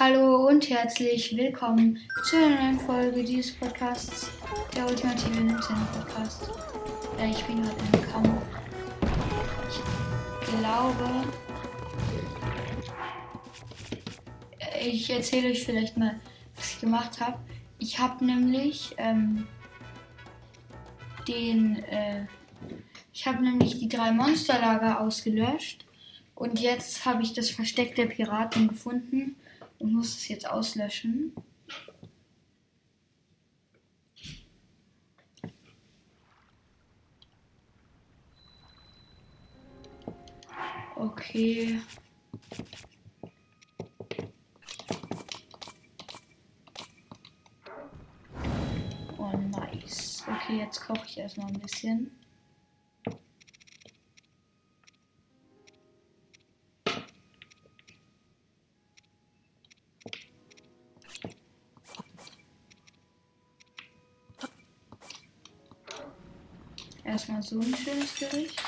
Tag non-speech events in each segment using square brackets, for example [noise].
Hallo und herzlich willkommen zu einer neuen Folge dieses Podcasts, der ultimative Nintendo Podcast. Ja, ich bin gerade im Kampf. Ich glaube, ich erzähle euch vielleicht mal, was ich gemacht habe. Ich habe nämlich ähm, den, äh, ich habe nämlich die drei Monsterlager ausgelöscht und jetzt habe ich das Versteck der Piraten gefunden und muss es jetzt auslöschen. Okay. Oh, nice. Okay, jetzt koche ich erstmal ein bisschen. Erstmal so ein schönes Gericht.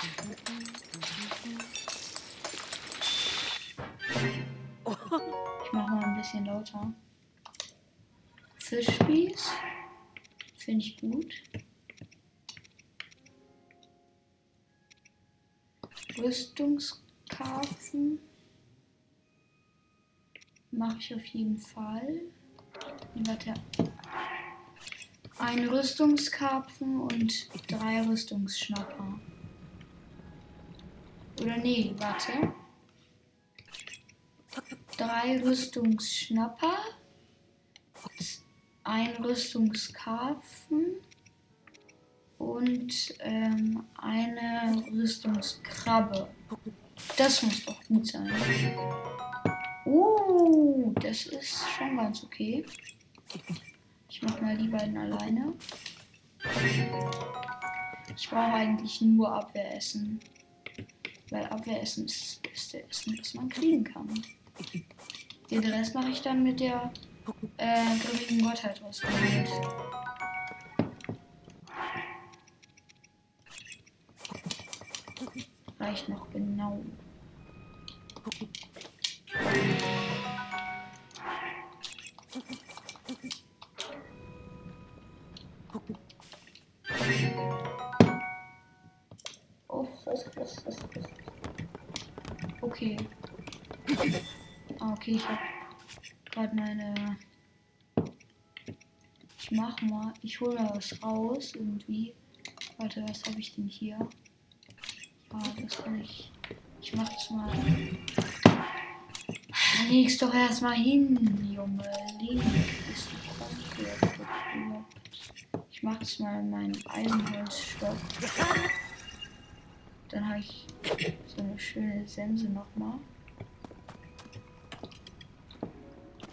Ich mache mal ein bisschen lauter. Fischspieß. Finde ich gut. Rüstungskarpfen. Mache ich auf jeden Fall. Warte. Ein Rüstungskarpfen und drei Rüstungsschnapper. Oder nee, warte. Drei Rüstungsschnapper, ein Rüstungskarpfen und ähm, eine Rüstungskrabbe. Das muss doch gut sein. Uh, das ist schon ganz okay. Ich mach mal die beiden alleine. Ich brauche eigentlich nur Abwehressen. Weil Abwehressen ist das beste Essen, das man kriegen kann. Den Rest mache ich dann mit der äh, grimmigen Gottheit ausgewählt. Reicht noch genau. Okay. Ah, okay, ich habe gerade meine. Ich mach mal. Ich hole was raus irgendwie. Warte, was habe ich denn hier? Ja, das kann ich. Ich mach mal. Leg's doch erstmal hin, Junge. Leg ist. Ich mach das mal in meinen Eisenholzstock. Dann habe ich so eine schöne Sense nochmal.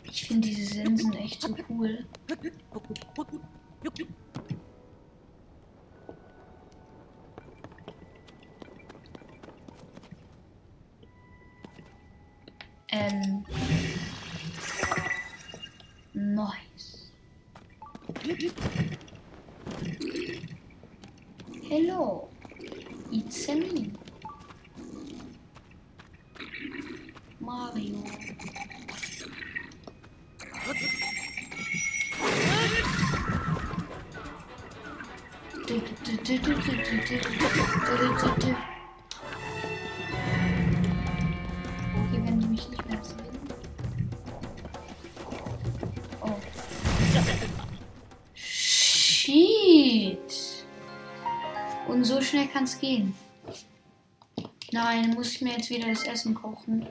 Ich finde diese Sensen echt so cool. Ähm. Nice. Okay, wenn die mich nicht mehr sehen. Oh. Shit. Und so schnell kann es gehen. Nein, muss ich mir jetzt wieder das Essen kochen.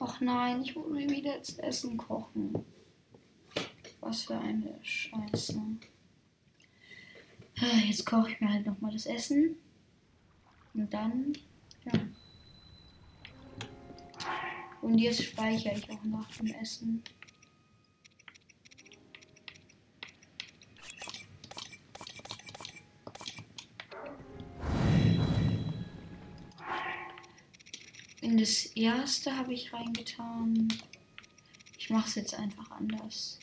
Ach nein, ich muss mir wieder das Essen kochen. Was für eine Scheiße. Jetzt koche ich mir halt nochmal das Essen. Und dann, ja. Und jetzt speichere ich auch nach dem Essen. In das erste habe ich reingetan. Ich mache es jetzt einfach anders.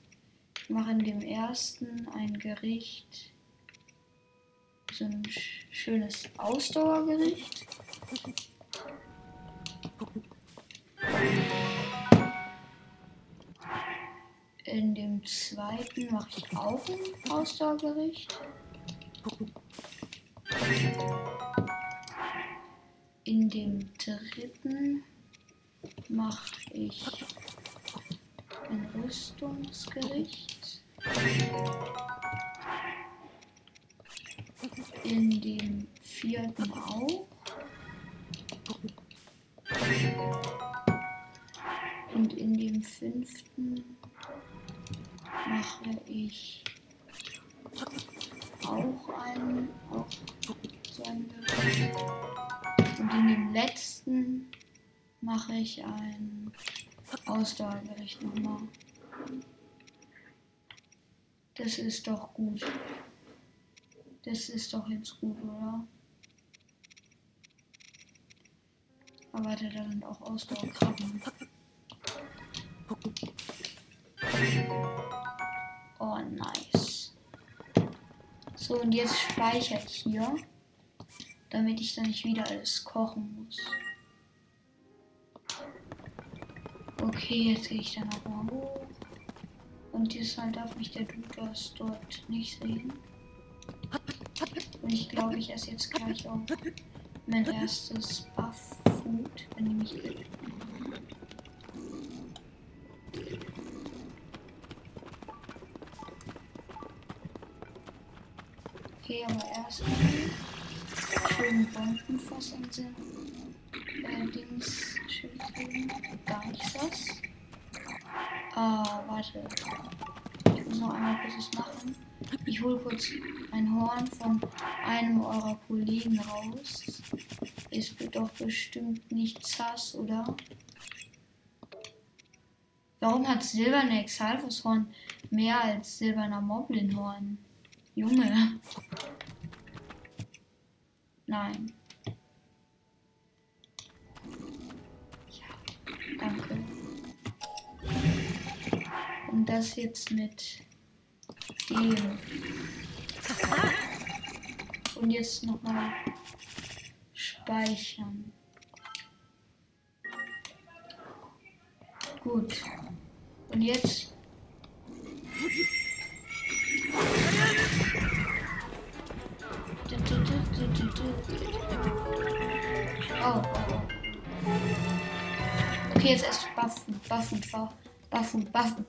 Ich mache in dem ersten ein Gericht. So ein sch- schönes Ausdauergericht. in dem zweiten mache ich auch ein Ausdauergericht. In dem dritten mache ich ein Rüstungsgericht. In dem vierten auch. Und in dem fünften mache ich auch einen, auch so ein Gericht. Und in dem letzten mache ich ein Ausdauergericht nochmal. Das ist doch gut. Das ist doch jetzt gut, oder? Aber warte, da sind auch Ausdauerkrabben. Oh, nice. So, und jetzt speichere ich hier, damit ich dann nicht wieder alles kochen muss. Okay, jetzt gehe ich dann auch mal hoch. Und diesmal darf mich der Dudas dort nicht sehen. Und ich glaube, ich esse jetzt gleich auch mein erstes Buff-Food, wenn ich mich irre. Okay, aber erstmal schön Bombenfass ansehen. Äh, Dings, Schild geben. Gar nichts das. Ah, warte. Ich muss noch einmal kurz was machen. Ich hole kurz ein Horn von einem eurer Kollegen raus. Ist doch bestimmt nicht Sass, oder? Warum hat silberne Exalfushorn mehr als silberner Moblinhorn? Junge. Nein. Ja, danke. Und das jetzt mit dem. Und jetzt nochmal speichern. Gut. Und jetzt. Oh. Okay, jetzt erst Buffen, Buffen, V. Buffen, Buffen,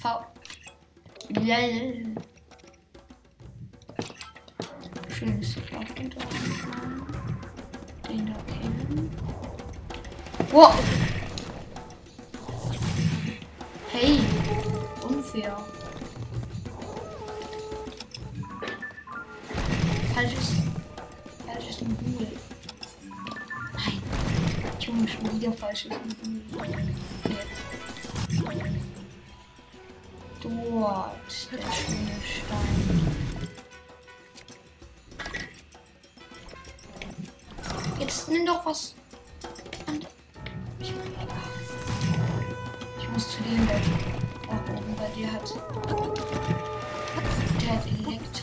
V. Lel. Schönes Buffen da. Den da kennen. Wow. Hey, unfair. Falsches, falsches Modul. Nein, Junge, schon wieder falsches Modul. Dort, der schöne Stein. Nimm doch was. Ich, ich muss zu dem Bett. Nach oben, weil der hat. Der hat Elektro.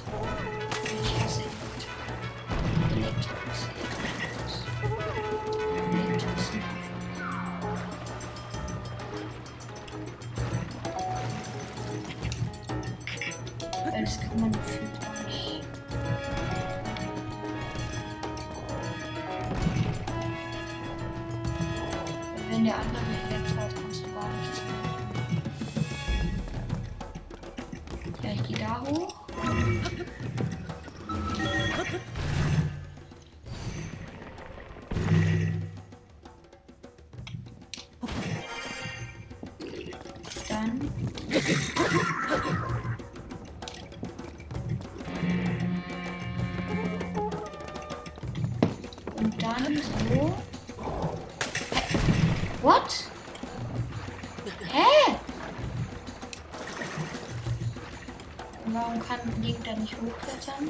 Warum kann Link da nicht hochklettern?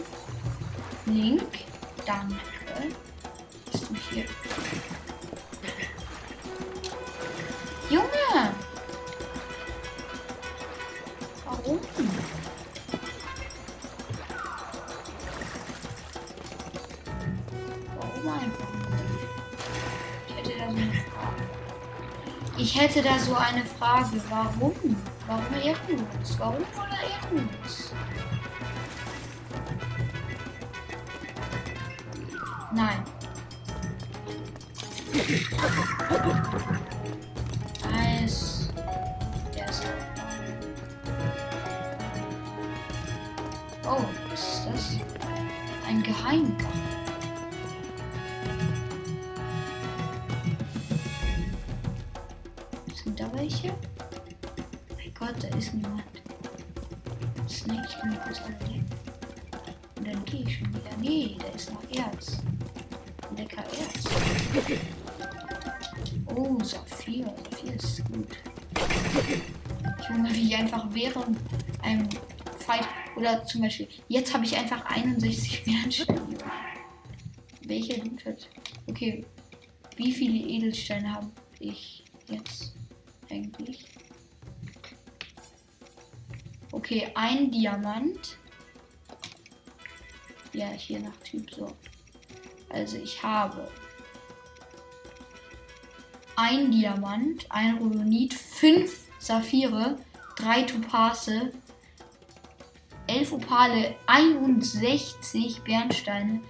Link? Danke. Bist du hier? Junge! Warum? Warum einfach? Ich hätte da so eine Frage. Ich hätte da so eine Frage. Warum? Warum ehrenlos? Warum ehrenlos? Nein. Eis. Der ist Oh, was ist das? Ein Geheimgang. Sind da welche? Mein Gott, da ist niemand. Snake, ich kann mir kurz alle Und dann gehe ich schon wieder. Nee, da ist noch Erz. Lecker Erz. Oh, Saphir. Saphir ist gut. Junge, wie ich einfach während einem Fight oder zum Beispiel, jetzt habe ich einfach 61 Bernsteine. Welcher lootet? Okay, wie viele Edelsteine habe ich jetzt eigentlich? Okay, ein Diamant. Ja, hier nach Typ so. Also ich habe ein Diamant, ein Rhodonit, fünf Saphire, drei Topase, elf Opale, 61 Bernsteine,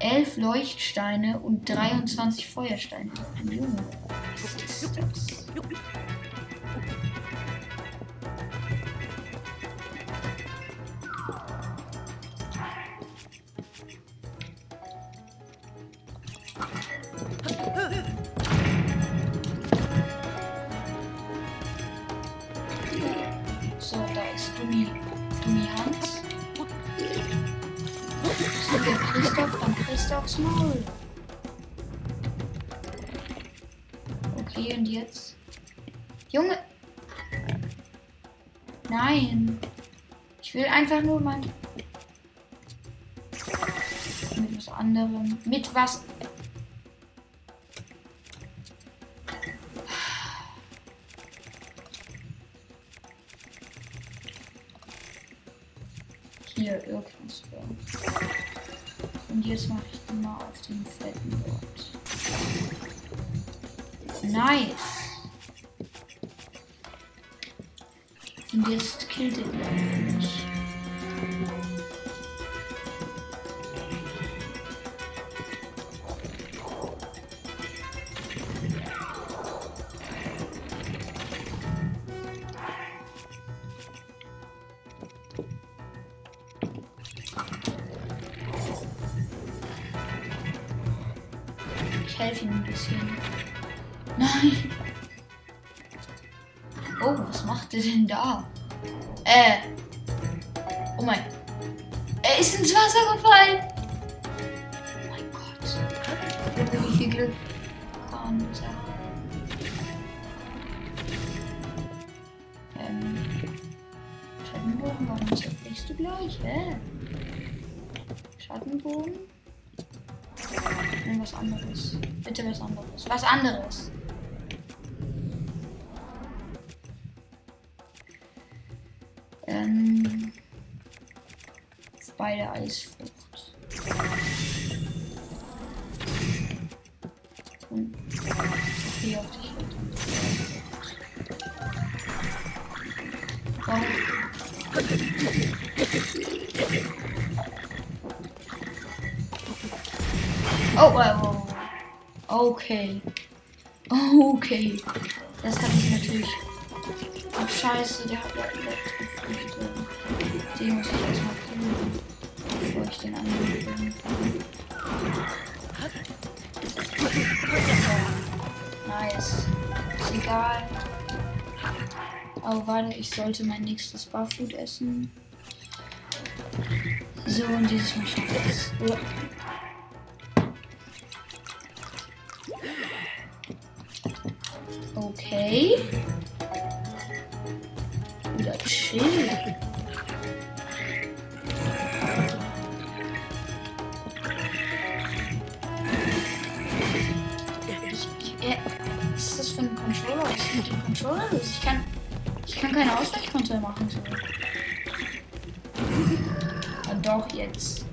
elf Leuchtsteine und 23 Feuersteine. Was ist das? Christophs Maul. Okay, und jetzt? Junge! Nein! Ich will einfach nur mein. Mit was anderem. Mit was. Nice. Und jetzt killt er Schattenbogen? Nein, was anderes. Bitte was anderes. Was anderes. Ähm. Bei der oh. Okay. Okay. Das habe ich natürlich. Ach, scheiße, der hat ja Elektrofrüchte. Den muss ich erstmal killen, bevor ich den anderen. Nice. Ist egal. Oh, warte, ich sollte mein nächstes Barfood essen. So, und dieses Mal schaffe ich es. Okay. Wieder chill. Was ist das für ein Controller? Was ist mit dem Controller los? Ich kann, ich kann keine Ausweichkontrolle machen. Ah, doch, jetzt.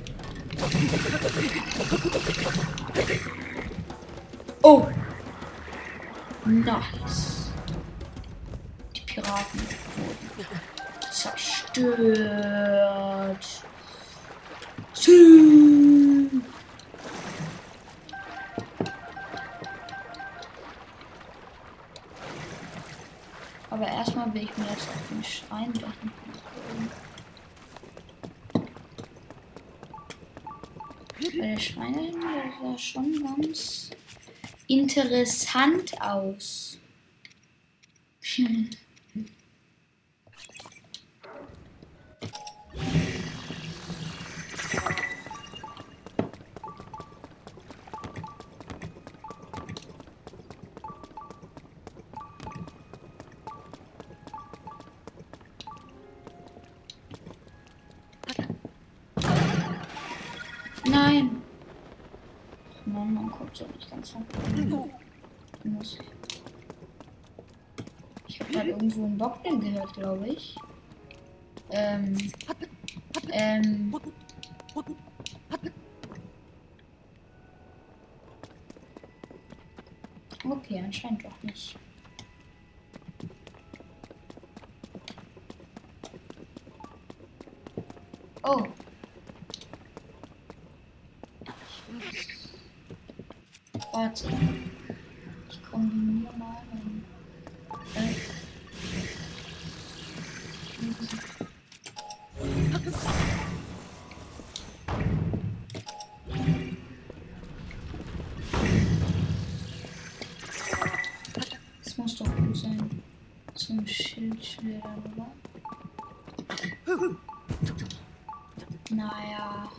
Nice. Piraten wurden zerstört. Sie. Aber erstmal will ich mir jetzt auf den Schrein da. Weil der Schrein der sah schon ganz interessant aus. Kommt so nicht ganz hoch. Muss. Ich habe gerade irgendwo einen Bockling gehört, glaube ich. Ähm. Ähm. Okay, anscheinend doch nicht. Oh. Warte. Ich kombiniere mal mein. Äh. Das muss doch gut sein. Zum Schildschwert, oder? Naja,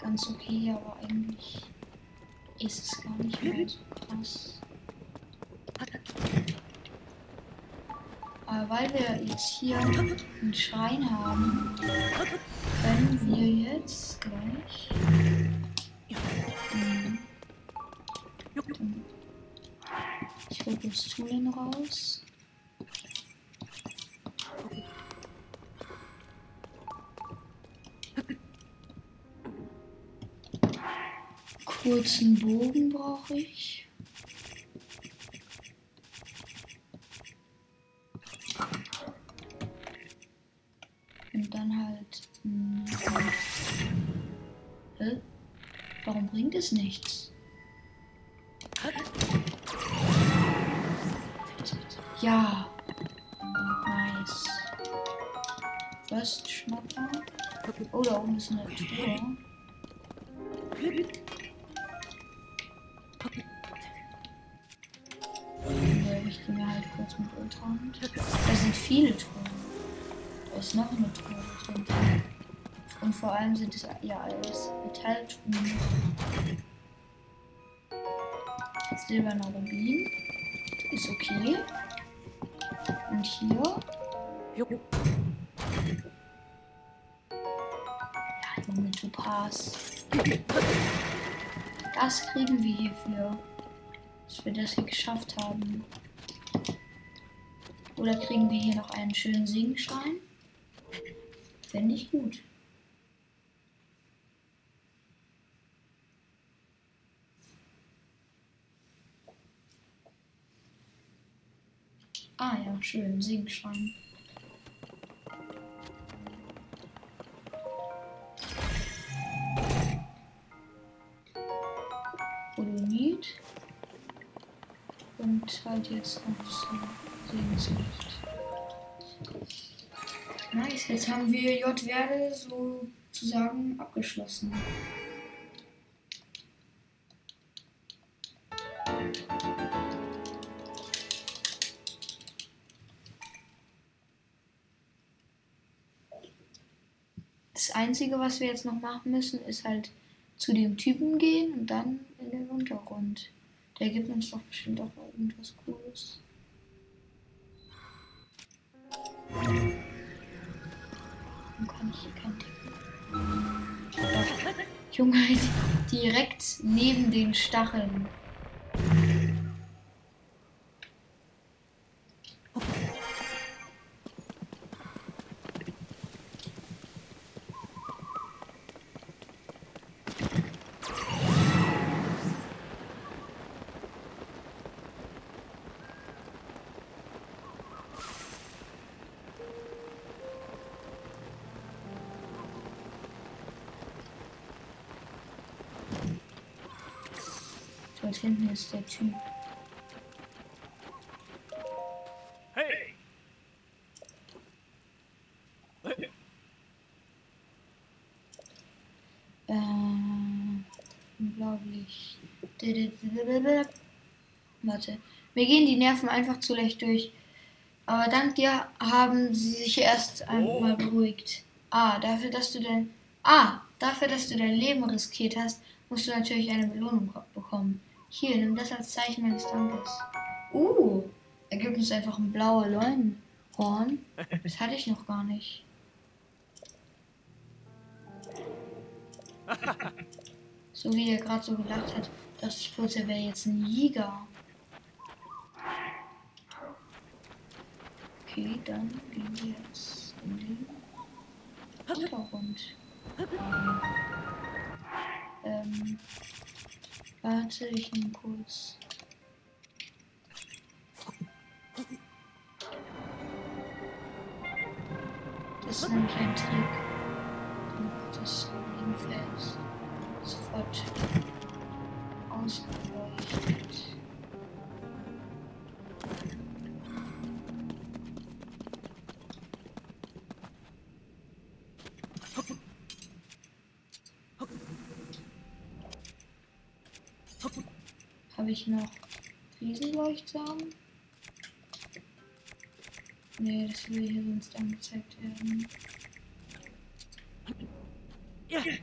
ganz okay, aber eigentlich ist es gar nicht mehr so krass. Aber weil wir jetzt hier einen Schrein haben, können wir jetzt gleich. Hm, Ich hole das Toolen raus. Kurzen Bogen brauche ich. Und dann halt. hm, Hä? Warum bringt es nichts? Ja. Nice. First Schnapper. Oh, da oben ist eine Truhe. Sind es ja alles Metalltruhen. Silberner Rubin. Ist okay. Und hier. Ja, Junge, Topaz. Das kriegen wir hierfür. Dass wir das hier geschafft haben. Oder kriegen wir hier noch einen schönen Singschein? Fände ich gut. Ah ja, schön, Singschein. Odonit. Und halt jetzt noch so Segenslicht. Nice, jetzt haben wir J-Werde sozusagen abgeschlossen. Einzige, was wir jetzt noch machen müssen, ist halt zu dem Typen gehen und dann in den Untergrund. Der gibt uns doch bestimmt auch mal irgendwas Cooles. Warum kann ich hier kein? Doch. Junge, [laughs] direkt neben den Stacheln. Dort hinten ist der Typ. Hey! Äh, unglaublich. Warte. Mir gehen die Nerven einfach zu leicht durch. Aber dank dir haben sie sich erst einmal beruhigt. Ah, dafür, dass du dein. Ah, dafür, dass du dein Leben riskiert hast, musst du natürlich eine Belohnung bekommen. Hier, nimm das als Zeichen meines Dankes. Uh, er gibt uns einfach ein blauer Leunenhorn. [laughs] Das hatte ich noch gar nicht. [laughs] So wie er gerade so gelacht hat, dachte ich kurz, er wäre jetzt ein Jäger. Okay, dann gehen wir jetzt in den Hintergrund. [laughs] Ähm, warte, ich nehme kurz. Das ist nämlich ein Trick. Dann wird das jedenfalls sofort ausgeleuchtet. Ich noch Riesenleuchtsamen? Nee, das will hier sonst angezeigt werden. Weil,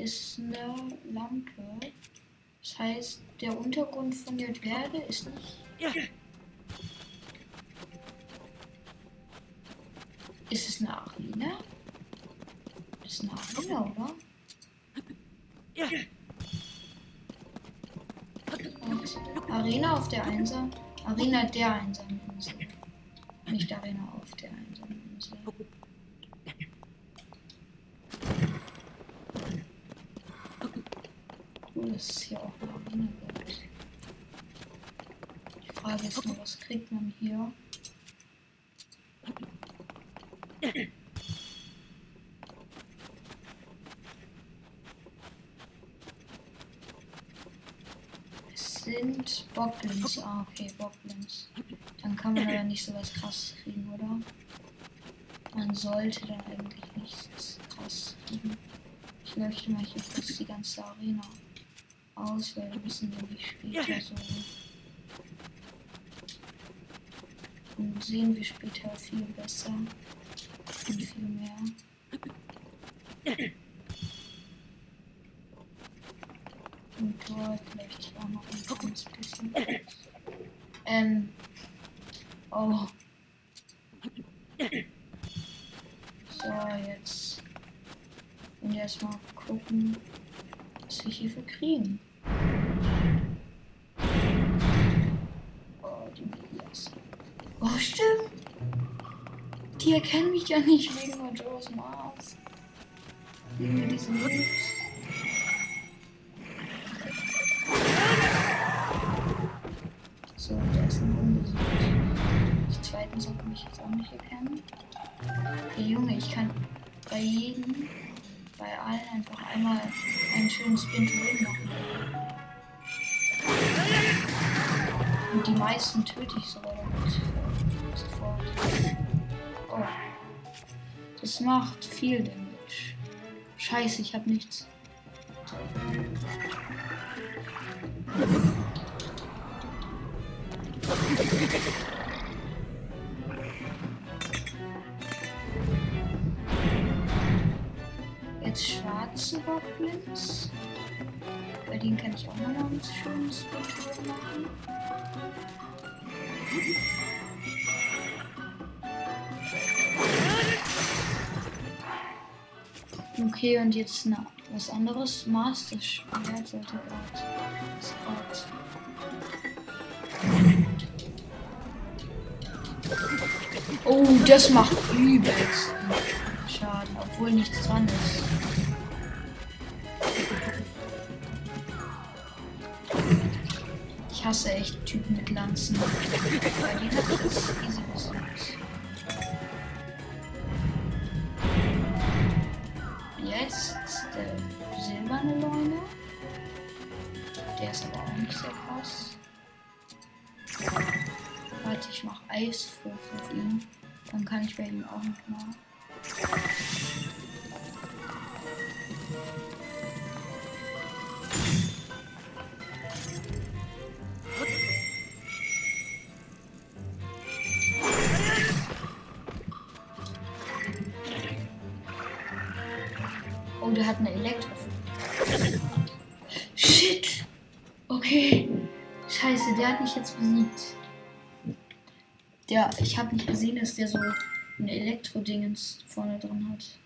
ist eine Lampe. Das heißt, der Untergrund von der Berge ist nicht. Ist es eine Arena? Ist eine Arena, oder? Und Arena auf der Einsam. Arena der einsamen Insel. Nicht Arena auf der einsamen Insel. Cool, dass es hier auch eine Arena gibt. Die Frage ist nur, was kriegt man hier? Es sind Boblins. Ah, okay, Boblins. Dann kann man aber nicht so was krass kriegen, oder? Man sollte dann eigentlich nichts krass kriegen. Ich möchte mal hier kurz die ganze Arena aus, weil wir müssen nämlich später so. Und sehen wir später viel besser und viel mehr. Und dort vielleicht kleines bisschen. Ähm. Oh. So, jetzt. Und erstmal gucken, was wir hierfür kriegen. Oh, die Medias. Oh, stimmt. Die erkennen mich ja nicht wegen Majora's Mars. Wegen diesen Moves. So, da ist ein unbesiegt. Die zweiten sollten mich jetzt auch nicht erkennen. Der Junge, ich kann bei jedem, bei allen einfach einmal einen schönen Spin to Win machen. Und die meisten töte ich sogar damit. Sofort. Oh. Das macht viel Damage. Scheiße, ich hab nichts. Jetzt schwarze Goblins. Bei denen kann ich auch mal noch ein schönes Bild machen. Okay, und jetzt na, was anderes. Master Schwert sollte gerade. Oh, das macht übelst Schaden, obwohl nichts dran ist. Ich hasse echt Typen mit Lanzen. Weil die hat das. Auch noch mal. Oh, der hat eine Elektro. Shit! Okay. Scheiße, der hat mich jetzt besiegt. Der, ich habe nicht gesehen, dass der so ein Elektro-Dingens vorne drin hat.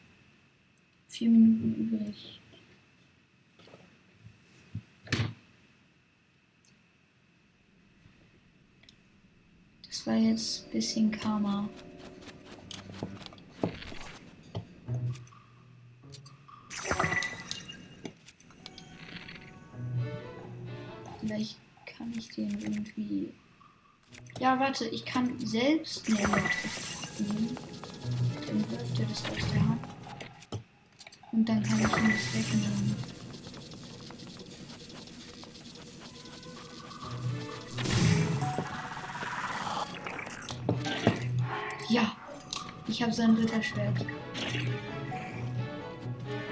Vier Minuten übrig. Das war jetzt ein bisschen Karma. Ja, warte, ich kann selbst nehmen. Dann wirft er das aus der Hand. Und dann kann ich ihm das wegnehmen. Ja, ich habe sein Ritterschwert.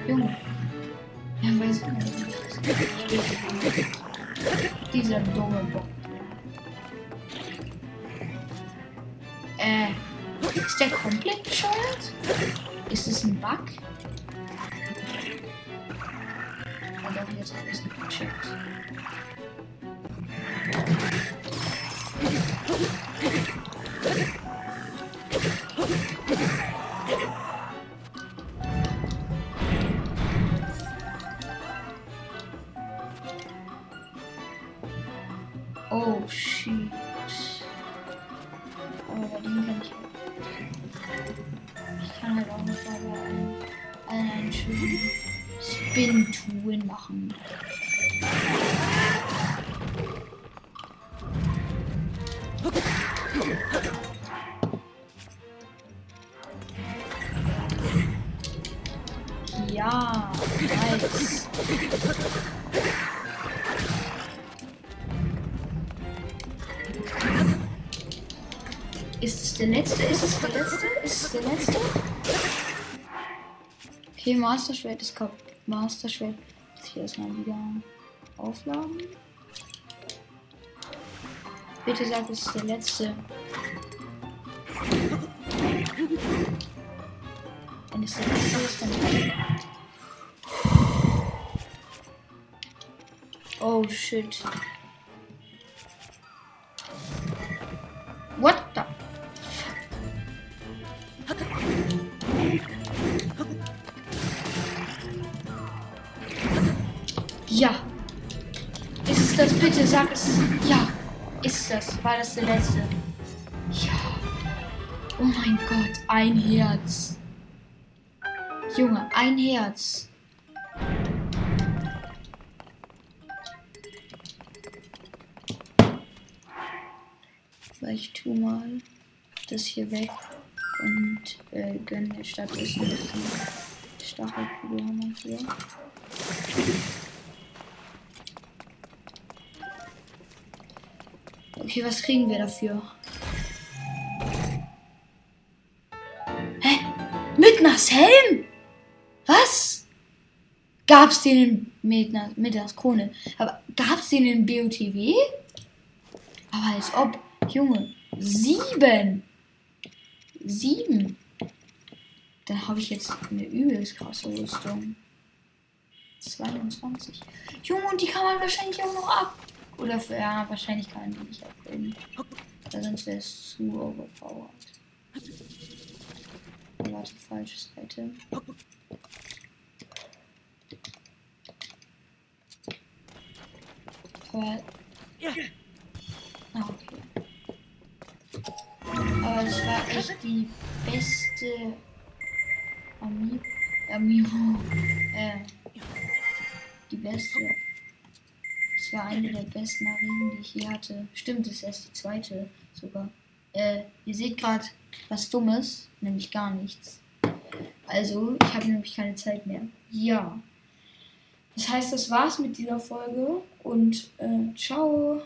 Junge. Er weiß nicht. Dieser dumme Bock. Der komplett bescheuert? Ist es ein Bug? Aber jetzt habe ich es gecheckt. Spin to Win machen. Ja, nice. Ist es der letzte? Ist es der letzte? Ist es der letzte? Okay, Master Schwert ist kaputt. Master Schwert. Muss ich erstmal wieder aufladen. Bitte sag, es ist der letzte. Wenn es der letzte ist, dann. Oh shit. What the? Ja. Ist es das bitte? Sag es. Ja. Ist das? War das der letzte? Ja. Oh mein Gott, ein Herz. Junge, ein Herz. Ich tu mal das hier weg und äh, gönne stattdessen die Stachelkugelhammer hier. Okay, was kriegen wir dafür? Hä? Midnas Helm? Was? Gab's den in Midnas, Krone? Aber gab's den in BOTW? Aber als ob, Junge, sieben. Sieben. Dann habe ich jetzt eine übelst krasse Rüstung. 22. Junge, und die kann man wahrscheinlich auch noch ab. Oder für, ja, wahrscheinlich die nicht abbilden. Weil sonst wäre es zu overpowered. Warte, falsches Item. Aber. Ah, okay. Aber das war echt die beste Ami Amiibo. Äh, die beste. Das war eine der besten Arenen, die ich je hatte. Stimmt, das ist erst die zweite sogar. Äh, ihr seht gerade was Dummes, nämlich gar nichts. Also, ich habe nämlich keine Zeit mehr. Ja. Das heißt, das war's mit dieser Folge und äh, ciao.